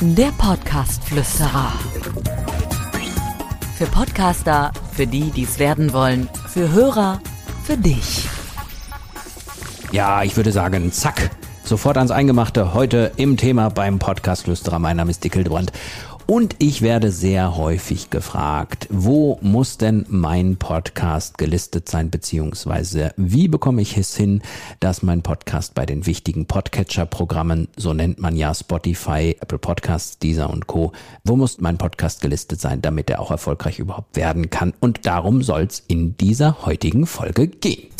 Der Podcast-Flüsterer. Für Podcaster, für die, die es werden wollen, für Hörer, für dich. Ja, ich würde sagen, zack. Sofort ans Eingemachte. Heute im Thema beim Podcast-Flüsterer. Mein Name ist Dick Hildebrand. Und ich werde sehr häufig gefragt, wo muss denn mein Podcast gelistet sein, beziehungsweise wie bekomme ich es hin, dass mein Podcast bei den wichtigen Podcatcher-Programmen, so nennt man ja Spotify, Apple Podcasts, Deezer und Co., wo muss mein Podcast gelistet sein, damit er auch erfolgreich überhaupt werden kann? Und darum soll es in dieser heutigen Folge gehen.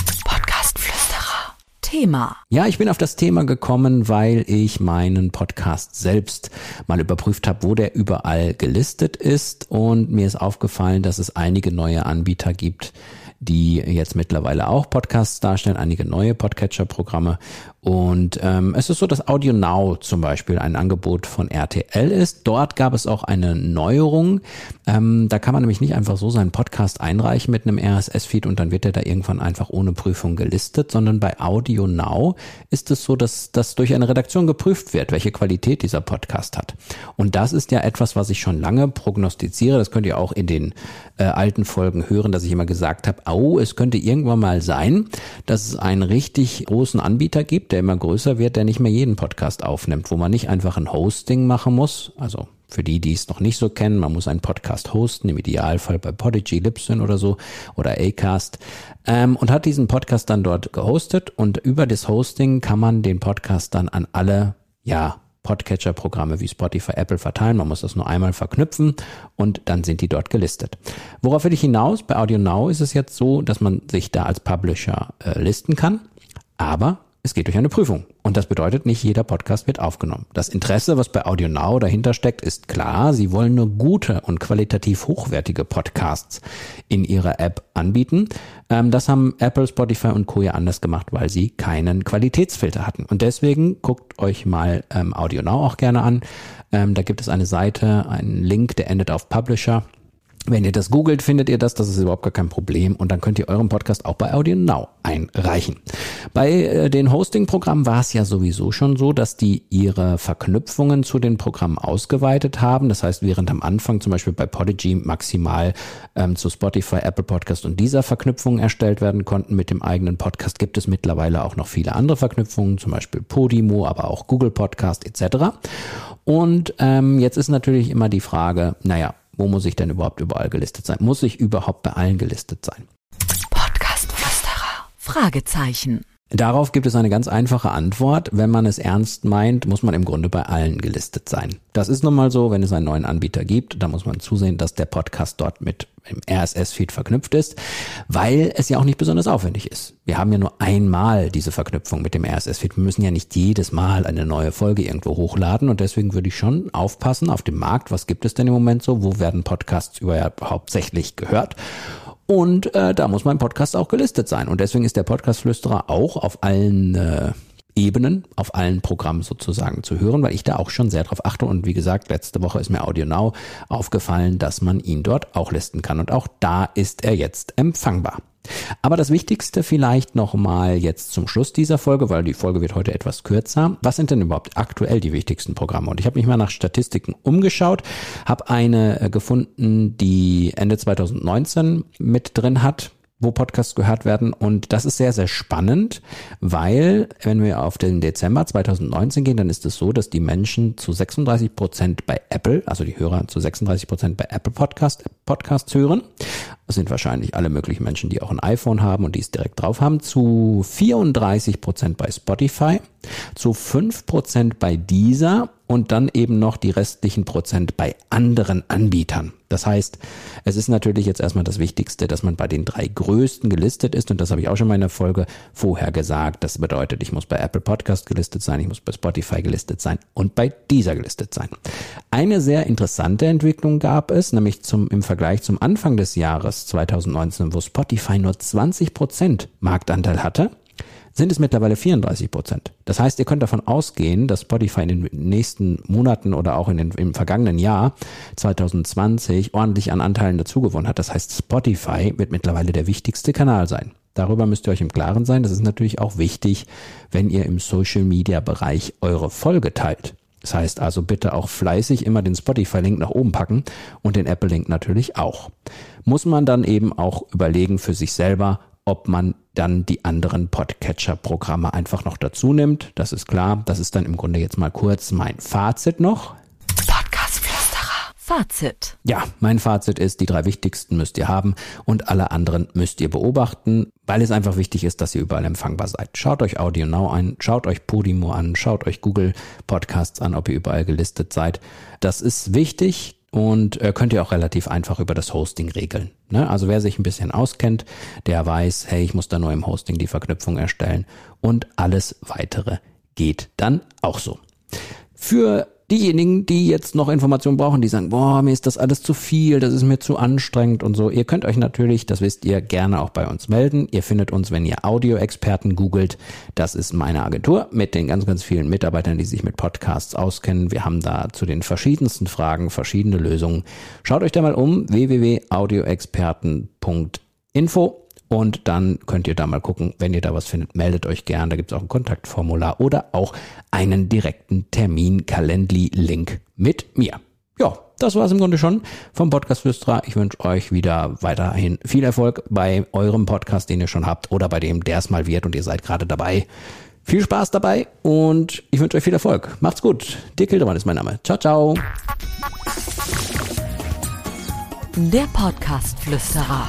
Thema. Ja, ich bin auf das Thema gekommen, weil ich meinen Podcast selbst mal überprüft habe, wo der überall gelistet ist und mir ist aufgefallen, dass es einige neue Anbieter gibt, die jetzt mittlerweile auch Podcasts darstellen, einige neue Podcatcher-Programme. Und ähm, es ist so, dass Audio Now zum Beispiel ein Angebot von RTL ist. Dort gab es auch eine Neuerung. Ähm, da kann man nämlich nicht einfach so seinen Podcast einreichen mit einem RSS-Feed und dann wird er da irgendwann einfach ohne Prüfung gelistet, sondern bei Audio Now ist es so, dass das durch eine Redaktion geprüft wird, welche Qualität dieser Podcast hat. Und das ist ja etwas, was ich schon lange prognostiziere. Das könnt ihr auch in den äh, alten Folgen hören, dass ich immer gesagt habe, oh, es könnte irgendwann mal sein, dass es einen richtig großen Anbieter gibt, der immer größer wird, der nicht mehr jeden Podcast aufnimmt, wo man nicht einfach ein Hosting machen muss, also für die, die es noch nicht so kennen, man muss einen Podcast hosten, im Idealfall bei Podigy, Libsyn oder so oder Acast ähm, und hat diesen Podcast dann dort gehostet und über das Hosting kann man den Podcast dann an alle ja Podcatcher-Programme wie Spotify, Apple verteilen. Man muss das nur einmal verknüpfen und dann sind die dort gelistet. Worauf will ich hinaus? Bei Audio Now ist es jetzt so, dass man sich da als Publisher äh, listen kann, aber es geht durch eine Prüfung. Und das bedeutet, nicht jeder Podcast wird aufgenommen. Das Interesse, was bei Audio Now dahinter steckt, ist klar. Sie wollen nur gute und qualitativ hochwertige Podcasts in ihrer App anbieten. Ähm, das haben Apple, Spotify und Co. ja anders gemacht, weil sie keinen Qualitätsfilter hatten. Und deswegen guckt euch mal ähm, Audio Now auch gerne an. Ähm, da gibt es eine Seite, einen Link, der endet auf Publisher. Wenn ihr das googelt, findet ihr das, das ist überhaupt gar kein Problem und dann könnt ihr euren Podcast auch bei Audio Now einreichen. Bei äh, den Hosting-Programmen war es ja sowieso schon so, dass die ihre Verknüpfungen zu den Programmen ausgeweitet haben. Das heißt, während am Anfang zum Beispiel bei Podigy maximal ähm, zu Spotify, Apple Podcast und dieser Verknüpfungen erstellt werden konnten mit dem eigenen Podcast, gibt es mittlerweile auch noch viele andere Verknüpfungen, zum Beispiel Podimo, aber auch Google Podcast etc. Und ähm, jetzt ist natürlich immer die Frage, naja, wo muss ich denn überhaupt überall gelistet sein? Muss ich überhaupt bei allen gelistet sein? Podcast Flüsterer. Fragezeichen. Darauf gibt es eine ganz einfache Antwort. Wenn man es ernst meint, muss man im Grunde bei allen gelistet sein. Das ist nun mal so, wenn es einen neuen Anbieter gibt, da muss man zusehen, dass der Podcast dort mit im RSS-Feed verknüpft ist, weil es ja auch nicht besonders aufwendig ist. Wir haben ja nur einmal diese Verknüpfung mit dem RSS-Feed. Wir müssen ja nicht jedes Mal eine neue Folge irgendwo hochladen und deswegen würde ich schon aufpassen auf dem Markt. Was gibt es denn im Moment so? Wo werden Podcasts überhaupt hauptsächlich gehört? Und äh, da muss mein Podcast auch gelistet sein. Und deswegen ist der Podcast-Flüsterer auch auf allen äh, Ebenen, auf allen Programmen sozusagen zu hören, weil ich da auch schon sehr drauf achte. Und wie gesagt, letzte Woche ist mir Audio Now aufgefallen, dass man ihn dort auch listen kann. Und auch da ist er jetzt empfangbar. Aber das Wichtigste vielleicht nochmal jetzt zum Schluss dieser Folge, weil die Folge wird heute etwas kürzer. Was sind denn überhaupt aktuell die wichtigsten Programme? Und ich habe mich mal nach Statistiken umgeschaut, habe eine äh, gefunden, die Ende 2019 mit drin hat wo Podcasts gehört werden. Und das ist sehr, sehr spannend, weil wenn wir auf den Dezember 2019 gehen, dann ist es so, dass die Menschen zu 36 Prozent bei Apple, also die Hörer zu 36 Prozent bei Apple Podcast, Podcasts hören. Das sind wahrscheinlich alle möglichen Menschen, die auch ein iPhone haben und die es direkt drauf haben. Zu 34 Prozent bei Spotify, zu 5 Prozent bei Deezer und dann eben noch die restlichen Prozent bei anderen Anbietern. Das heißt, es ist natürlich jetzt erstmal das Wichtigste, dass man bei den drei größten gelistet ist und das habe ich auch schon mal in der Folge vorher gesagt. Das bedeutet, ich muss bei Apple Podcast gelistet sein, ich muss bei Spotify gelistet sein und bei dieser gelistet sein. Eine sehr interessante Entwicklung gab es, nämlich zum, im Vergleich zum Anfang des Jahres 2019, wo Spotify nur 20 Prozent Marktanteil hatte sind es mittlerweile 34 Prozent. Das heißt, ihr könnt davon ausgehen, dass Spotify in den nächsten Monaten oder auch in den, im vergangenen Jahr 2020 ordentlich an Anteilen dazugewonnen hat. Das heißt, Spotify wird mittlerweile der wichtigste Kanal sein. Darüber müsst ihr euch im Klaren sein. Das ist natürlich auch wichtig, wenn ihr im Social-Media-Bereich eure Folge teilt. Das heißt also bitte auch fleißig immer den Spotify-Link nach oben packen und den Apple-Link natürlich auch. Muss man dann eben auch überlegen für sich selber, ob man dann die anderen Podcatcher-Programme einfach noch dazu nimmt. Das ist klar. Das ist dann im Grunde jetzt mal kurz mein Fazit noch. Fazit. Ja, mein Fazit ist, die drei wichtigsten müsst ihr haben und alle anderen müsst ihr beobachten, weil es einfach wichtig ist, dass ihr überall empfangbar seid. Schaut euch Audio Now an, schaut euch Podimo an, schaut euch Google Podcasts an, ob ihr überall gelistet seid. Das ist wichtig und äh, könnt ihr auch relativ einfach über das Hosting regeln. Ne? Also wer sich ein bisschen auskennt, der weiß, hey, ich muss da nur im Hosting die Verknüpfung erstellen und alles weitere geht dann auch so. Für diejenigen, die jetzt noch Informationen brauchen, die sagen, boah, mir ist das alles zu viel, das ist mir zu anstrengend und so, ihr könnt euch natürlich, das wisst ihr, gerne auch bei uns melden. Ihr findet uns, wenn ihr Audioexperten googelt. Das ist meine Agentur mit den ganz, ganz vielen Mitarbeitern, die sich mit Podcasts auskennen. Wir haben da zu den verschiedensten Fragen verschiedene Lösungen. Schaut euch da mal um, www.audioexperten.info und dann könnt ihr da mal gucken, wenn ihr da was findet, meldet euch gern. Da gibt es auch ein Kontaktformular oder auch einen direkten Termin-Calendly-Link mit mir. Ja, das war es im Grunde schon vom Podcast Flüsterer. Ich wünsche euch wieder weiterhin viel Erfolg bei eurem Podcast, den ihr schon habt oder bei dem, der es mal wird und ihr seid gerade dabei. Viel Spaß dabei und ich wünsche euch viel Erfolg. Macht's gut. Dirk Hildemann ist mein Name. Ciao, ciao. Der Podcast Flüsterer.